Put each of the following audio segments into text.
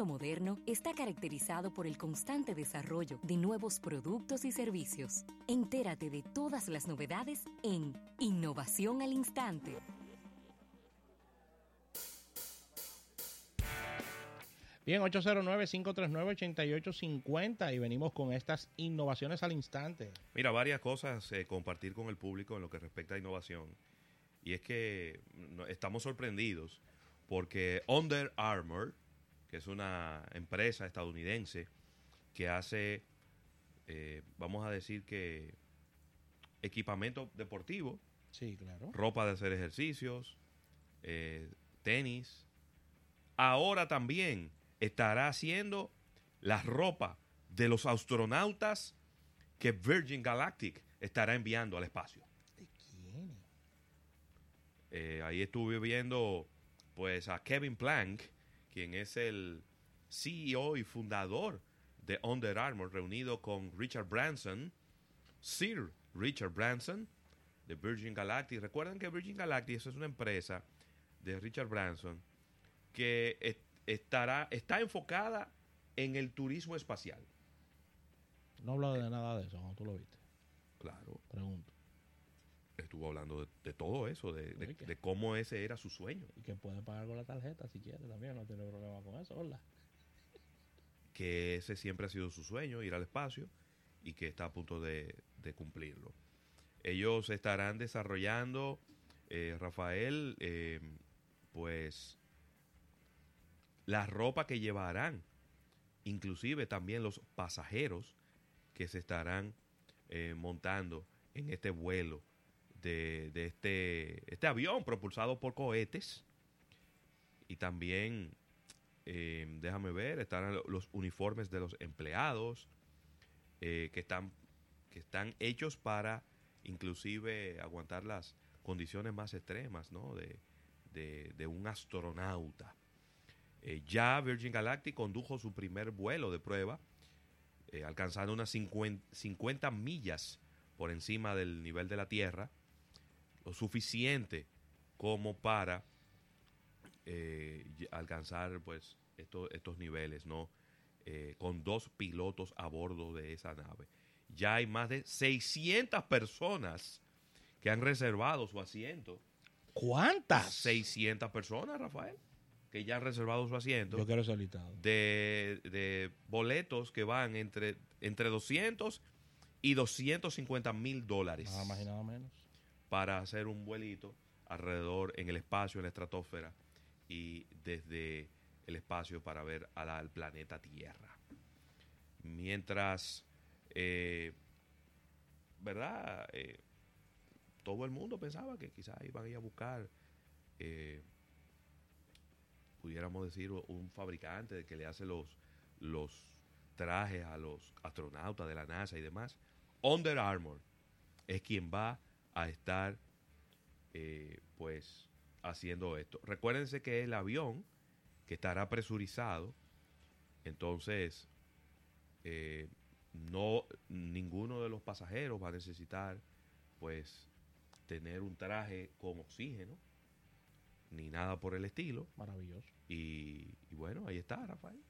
mundo moderno está caracterizado por el constante desarrollo de nuevos productos y servicios. Entérate de todas las novedades en Innovación al Instante. Bien, 809-539-8850 y venimos con estas innovaciones al instante. Mira, varias cosas eh, compartir con el público en lo que respecta a innovación. Y es que no- estamos sorprendidos porque Under Armour, que es una empresa estadounidense que hace, eh, vamos a decir que equipamiento deportivo, Sí, claro. ropa de hacer ejercicios, eh, tenis. Ahora también estará haciendo la ropa de los astronautas que Virgin Galactic estará enviando al espacio. ¿De quién? Eh, ahí estuve viendo pues a Kevin Plank, quien es el CEO y fundador de Under Armour, reunido con Richard Branson, Sir Richard Branson, de Virgin Galactic. Recuerden que Virgin Galactic eso es una empresa de Richard Branson que es- estará, está enfocada en el turismo espacial. No hablo de nada de eso, cuando tú lo viste. Claro. Pregunto. Estuvo hablando de, de todo eso, de, cómo ese era su sueño. Y que puede pagar con la tarjeta si quiere también, no tiene problema con eso, hola. que ese siempre ha sido su sueño, ir al espacio, y que está a punto de, de cumplirlo. Ellos estarán desarrollando, eh, Rafael, eh, pues la ropa que llevarán, inclusive también los pasajeros que se estarán eh, montando en este vuelo de, de este, este avión propulsado por cohetes. Y también eh, déjame ver, están lo- los uniformes de los empleados eh, que están que están hechos para inclusive aguantar las condiciones más extremas ¿no? de, de- un astronauta. Eh, ya Virgin Galactic condujo su primer vuelo de prueba, alcanzando unas 50, 50 millas por encima del nivel de la Tierra, lo suficiente como para eh, alcanzar pues estos, estos niveles, ¿no? Eh, con dos pilotos a bordo de esa nave. Ya hay más de 600 personas que han reservado su asiento. ¿Cuántas? 600 personas, Rafael, que ya han reservado su asiento Yo quiero ser listado. de, de boletos que van entre, entre 200 y 250 mil dólares Nada más y nada menos. Para hacer un vuelito alrededor en el espacio, en la estratosfera y desde el espacio para ver al planeta Tierra. Mientras, eh, ¿verdad? Eh, todo el mundo pensaba que quizás iban a ir a buscar, eh, pudiéramos decir, un fabricante que le hace los, los trajes a los astronautas de la NASA y demás. Under Armour es quien va a estar eh, pues haciendo esto. Recuérdense que el avión que estará presurizado, entonces eh, no ninguno de los pasajeros va a necesitar pues tener un traje con oxígeno ni nada por el estilo Maravilloso. y, y bueno ahí está Rafael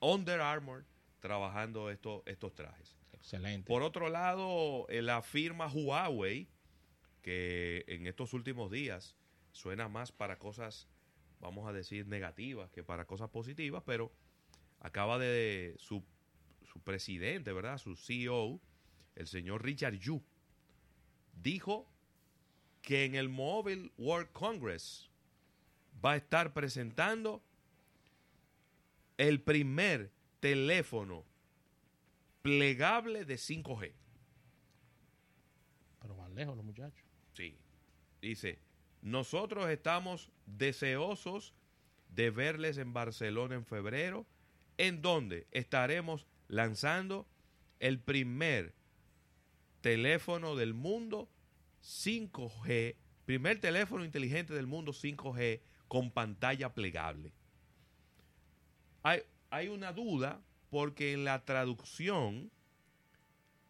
Under Armour trabajando estos estos trajes Excelente. por otro lado, eh, la firma Huawei, que en estos últimos días suena más para cosas, vamos a decir, negativas que para cosas positivas, pero acaba de su, su presidente, ¿verdad? Su CEO, el señor Richard Yu, dijo que en el Mobile World Congress va a estar presentando el primer teléfono plegable de 5G. Pero más lejos los muchachos. Sí. Dice, nosotros estamos deseosos de verles en Barcelona en febrero, en donde estaremos lanzando el primer teléfono del mundo 5G, primer teléfono inteligente del mundo 5G con pantalla plegable. Hay, hay una duda porque en la traducción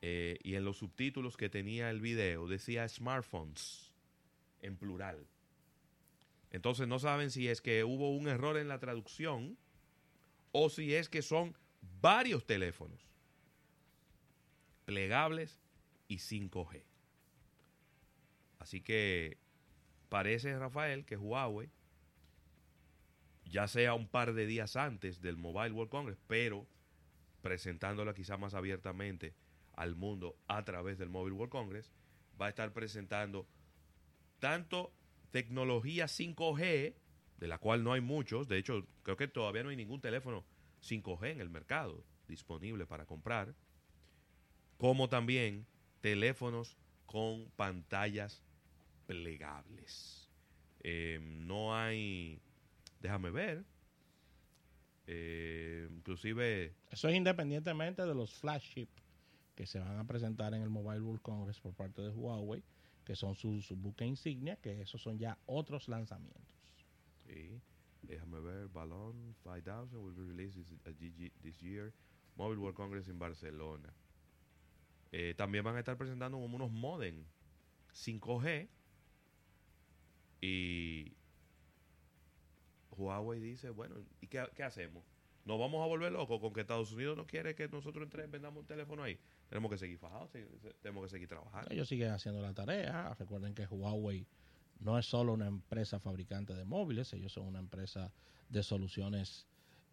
eh, y en los subtítulos que tenía el video decía smartphones en plural. Entonces no saben si es que hubo un error en la traducción o si es que son varios teléfonos plegables y 5G. Así que parece, Rafael, que Huawei, ya sea un par de días antes del Mobile World Congress, pero presentándola quizá más abiertamente al mundo a través del Mobile World Congress, va a estar presentando tanto tecnología 5G, de la cual no hay muchos, de hecho creo que todavía no hay ningún teléfono 5G en el mercado disponible para comprar, como también teléfonos con pantallas plegables. Eh, no hay, déjame ver, eh, inclusive... Eso es independientemente de los flagship que se van a presentar en el Mobile World Congress por parte de Huawei, que son sus su buque insignia, que esos son ya otros lanzamientos. Sí, déjame ver, Balón 5000 will be released this, this year, Mobile World Congress en Barcelona. Eh, también van a estar presentando unos modem 5G y Huawei dice, bueno, ¿y qué, hacemos? ¿Nos vamos a volver locos con que Estados Unidos no quiere que nosotros entre, vendamos un teléfono ahí? Tenemos que seguir fajados, tenemos que seguir trabajando. Ellos siguen haciendo la tarea. Recuerden que Huawei no es solo una empresa fabricante de móviles, ellos son una empresa de soluciones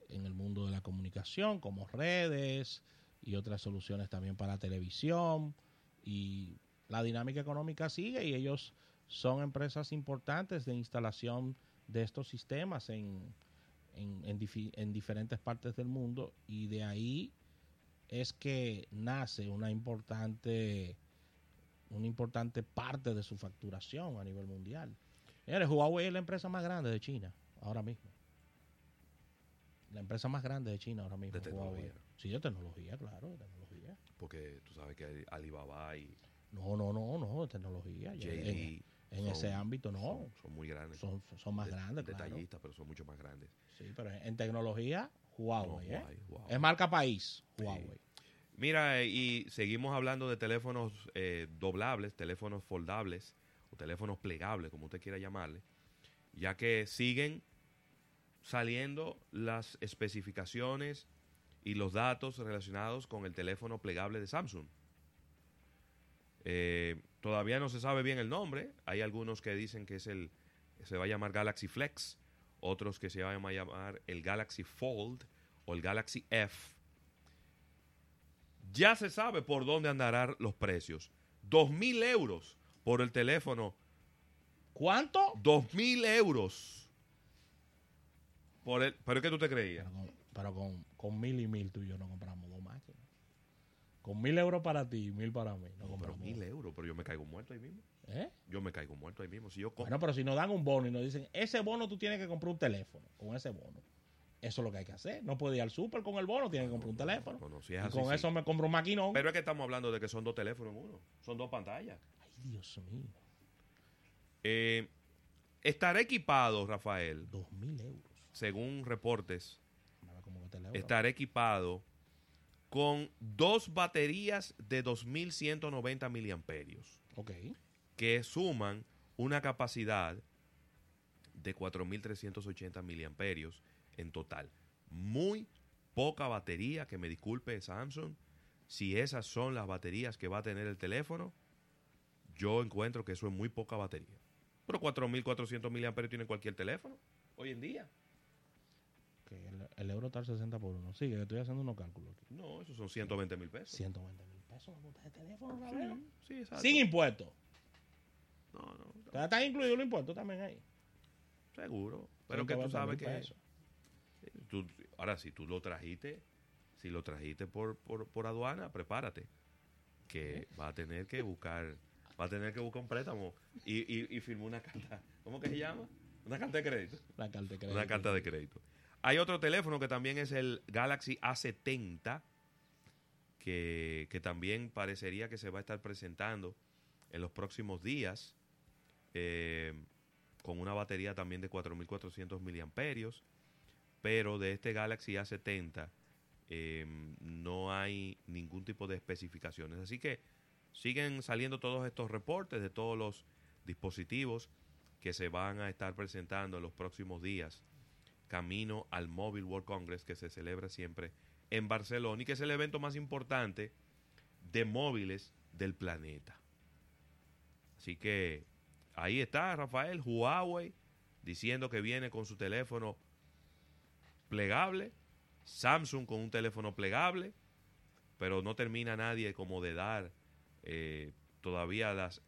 en el mundo de la comunicación, como redes y otras soluciones también para televisión. Y la dinámica económica sigue y ellos son empresas importantes de instalación de estos sistemas en, en, diferentes partes del mundo y de ahí es que nace una importante una importante parte de su facturación a nivel mundial. Mire, Huawei es la empresa más grande de China ahora mismo. La empresa más grande de China ahora mismo. De tecnología. Sí, de tecnología, claro, de tecnología. Porque tú sabes que Alibaba y... No, no, no, no, de tecnología. JD, en ese ámbito no. Son, muy grandes. Son, son más grandes, Detallistas, pero son mucho más grandes. Sí, pero en tecnología, Huawei, ¿eh? Es marca país, Huawei. Mira, y seguimos hablando de teléfonos eh, doblables, teléfonos foldables o teléfonos plegables, como usted quiera llamarle, ya que siguen saliendo las especificaciones y los datos relacionados con el teléfono plegable de Samsung. Eh, todavía no se sabe bien el nombre. Hay algunos que dicen que es el se va a llamar Galaxy Flex, otros que se van a llamar el Galaxy Fold o el Galaxy F. Ya se sabe por dónde andarán los precios. Dos mil euros por el teléfono. ¿Cuánto? Dos mil euros. Por el, ¿Pero qué tú te creías? Pero, con, con, mil y mil tú y yo no compramos. Con mil euros para ti y mil para mí. No, pero mil euros, pero yo me caigo muerto ahí mismo. ¿Eh? Yo me caigo muerto ahí mismo. Si yo bueno, pero si nos dan un bono y nos dicen, ese bono tú tienes que comprar un teléfono con ese bono. Eso es lo que hay que hacer. No puede ir al súper con el bono, tiene que comprar un teléfono. con eso me compro un maquinón. Pero es que estamos hablando de que son dos teléfonos en uno. Son dos pantallas. Ay, Dios mío. Eh, estará equipado, Rafael. Dos mil euros. Según reportes. Estará equipado con dos baterías de 2190 miliamperios. Ok. Que suman una capacidad de 4380 miliamperios en total. Muy poca batería, que me disculpe Samsung. Si esas son las baterías que va a tener el teléfono, yo encuentro que eso es muy poca batería. Pero 4400 miliamperios tiene cualquier teléfono hoy en día el, euro está al 60 por 1. Sigue, estoy haciendo unos cálculos aquí. No, esos son 120 mil pesos. 120 mil pesos de teléfono, sí, sí, Sin impuestos. No, no. Están incluidos los impuestos también ahí. Seguro. Pero que tú sabes que. Tú, ahora, si tú lo trajiste, si lo trajiste por, por, por aduana, prepárate. Que va a tener que buscar. Va a tener que buscar un préstamo y, y, y firmar una carta. ¿Cómo que se llama? Una carta de crédito. Una carta de crédito. Una carta de crédito. Hay otro teléfono que también es el Galaxy A70, que, también parecería que se va a estar presentando en los próximos días, eh, con una batería también de 4.400 miliamperios, pero de este Galaxy A70 eh, no hay ningún tipo de especificaciones. Así que siguen saliendo todos estos reportes de todos los dispositivos que se van a estar presentando en los próximos días camino al Mobile World Congress que se celebra siempre en Barcelona y que es el evento más importante de móviles del planeta. Así que ahí está Rafael Huawei diciendo que viene con su teléfono plegable, Samsung con un teléfono plegable, pero no termina nadie como de dar eh, todavía las,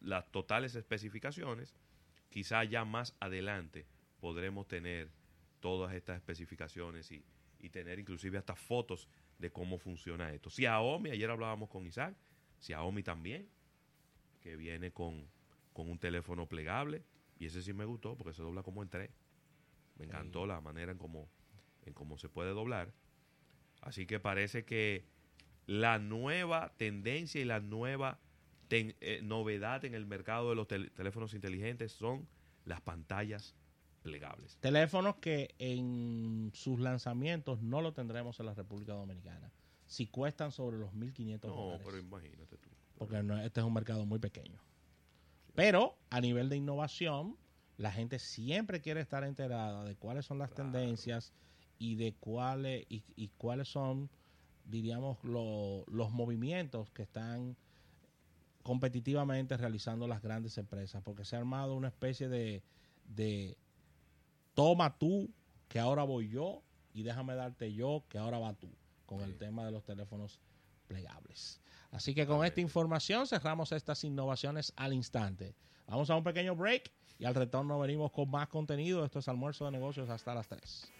las totales especificaciones. Quizá ya más adelante podremos tener todas estas especificaciones y, y tener inclusive hasta fotos de cómo funciona esto. Xiaomi, ayer hablábamos con Isaac, Xiaomi también, que viene con, con un teléfono plegable, y ese sí me gustó porque se dobla como en tres. Me encantó la manera en cómo, en cómo se puede doblar. Así que parece que la nueva tendencia y la nueva eh, novedad en el mercado de los teléfonos inteligentes son las pantallas plegables. Teléfonos que en sus lanzamientos no lo tendremos en la República Dominicana. Si cuestan sobre los 1.500 dólares. No, pero imagínate tú. Porque este es un mercado muy pequeño. Pero a nivel de innovación, la gente siempre quiere estar enterada de cuáles son las tendencias y de cuáles y, cuáles son, diríamos, los movimientos que están competitivamente realizando las grandes empresas, porque se ha armado una especie de, de toma tú, que ahora voy yo, y déjame darte yo, que ahora va tú, con el tema de los teléfonos plegables. Así que con esta información cerramos estas innovaciones al instante. Vamos a un pequeño break y al retorno venimos con más contenido. Esto es almuerzo de negocios hasta las 3.